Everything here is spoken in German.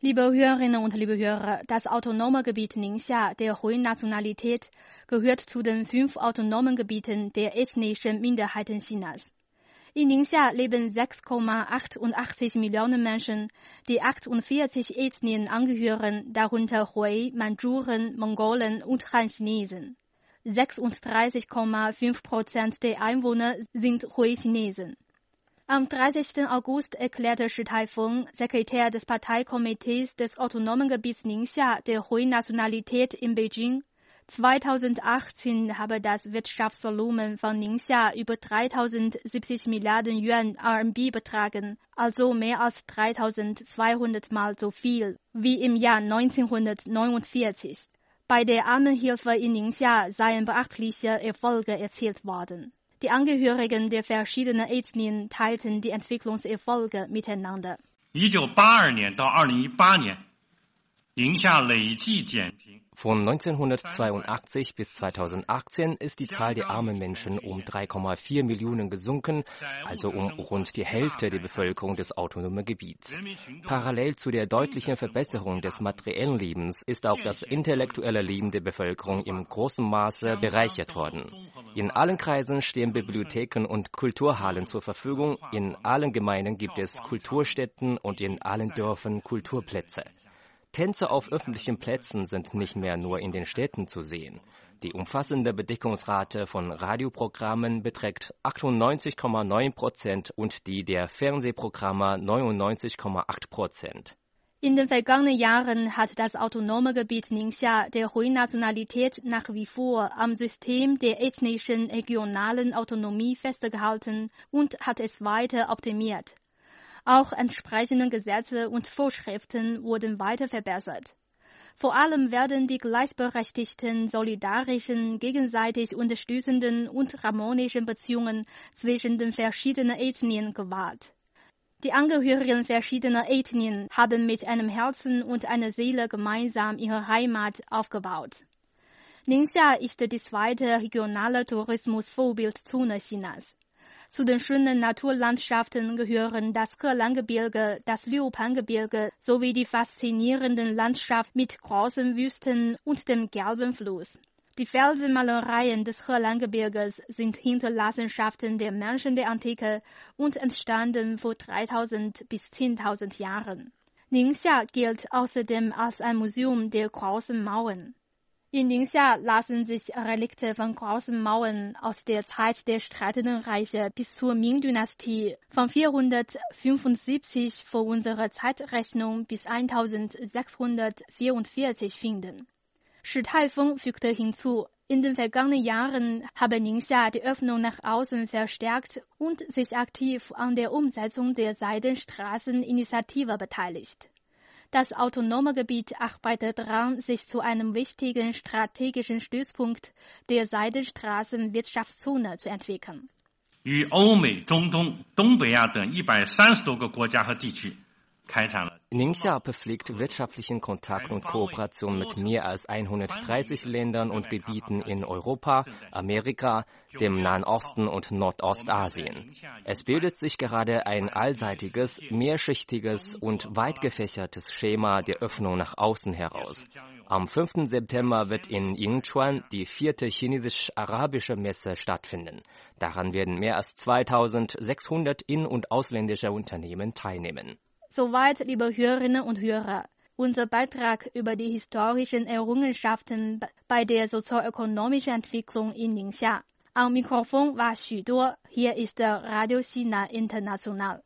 Liebe Hörerinnen und liebe Hörer, das autonome Gebiet Ningxia der hohen Nationalität gehört zu den fünf autonomen Gebieten der ethnischen Minderheiten Chinas. In Ningxia leben 6,88 Millionen Menschen, die 48 Ethnien angehören, darunter Hui, Manchuren, Mongolen und Han-Chinesen. 36,5 Prozent der Einwohner sind Hui-Chinesen. Am 30. August erklärte Shi Taifeng, Sekretär des Parteikomitees des Autonomen Gebiets Ningxia der Hui-Nationalität in Beijing, 2018 habe das Wirtschaftsvolumen von Ningxia über 3070 Milliarden Yuan RMB betragen, also mehr als 3200 Mal so viel wie im Jahr 1949. Bei der Armenhilfe in Ningxia seien beachtliche Erfolge erzielt worden. Die Angehörigen der verschiedenen Ethnien teilten die Entwicklungserfolge miteinander. 一九八二年到二零一八年，宁夏累计减贫 von 1982 bis 2018 ist die Zahl der armen Menschen um 3,4 Millionen gesunken, also um rund die Hälfte der Bevölkerung des autonomen Gebiets. Parallel zu der deutlichen Verbesserung des materiellen Lebens ist auch das intellektuelle Leben der Bevölkerung im großen Maße bereichert worden. In allen Kreisen stehen Bibliotheken und Kulturhallen zur Verfügung, in allen Gemeinden gibt es Kulturstätten und in allen Dörfern Kulturplätze. Tänze auf öffentlichen Plätzen sind nicht mehr nur in den Städten zu sehen. Die umfassende Bedeckungsrate von Radioprogrammen beträgt 98,9 Prozent und die der Fernsehprogramme 99,8 Prozent. In den vergangenen Jahren hat das autonome Gebiet Ningxia der Hui-Nationalität nach wie vor am System der ethnischen regionalen Autonomie festgehalten und hat es weiter optimiert. Auch entsprechende Gesetze und Vorschriften wurden weiter verbessert. Vor allem werden die gleichberechtigten, solidarischen, gegenseitig unterstützenden und harmonischen Beziehungen zwischen den verschiedenen Ethnien gewahrt. Die Angehörigen verschiedener Ethnien haben mit einem Herzen und einer Seele gemeinsam ihre Heimat aufgebaut. Ningxia ist die zweite regionale Tourismusvorbildzone Chinas. Zu den schönen Naturlandschaften gehören das Helangebirge, das Liupangebirge sowie die faszinierenden Landschaft mit großen Wüsten und dem gelben Fluss. Die Felsenmalereien des Helangebirges sind Hinterlassenschaften der Menschen der Antike und entstanden vor 3000 bis 10.000 Jahren. Ningxia gilt außerdem als ein Museum der großen Mauern. In Ningxia lassen sich Relikte von großen Mauern aus der Zeit der Streitenden Reiche bis zur Ming-Dynastie von 475 vor unserer Zeitrechnung bis 1644 finden. Shi Taifeng fügte hinzu, in den vergangenen Jahren habe Ningxia die Öffnung nach außen verstärkt und sich aktiv an der Umsetzung der Seidenstraßeninitiative beteiligt. Das autonome Gebiet arbeitet daran, sich zu einem wichtigen strategischen Stützpunkt der Seidenstraßenwirtschaftszone zu entwickeln. 与欧美、中东、东北亚等一百三十多个国家和地区开展了 Ningxia pflegt wirtschaftlichen Kontakt und Kooperation mit mehr als 130 Ländern und Gebieten in Europa, Amerika, dem Nahen Osten und Nordostasien. Es bildet sich gerade ein allseitiges, mehrschichtiges und weit gefächertes Schema der Öffnung nach außen heraus. Am 5. September wird in Yingchuan die vierte chinesisch-arabische Messe stattfinden. Daran werden mehr als 2600 in- und ausländische Unternehmen teilnehmen. Soweit, liebe Hörerinnen und Hörer, unser Beitrag über die historischen Errungenschaften bei der sozioökonomischen Entwicklung in Ningxia. Am Mikrofon war Xu Duo. Hier ist der Radio China International.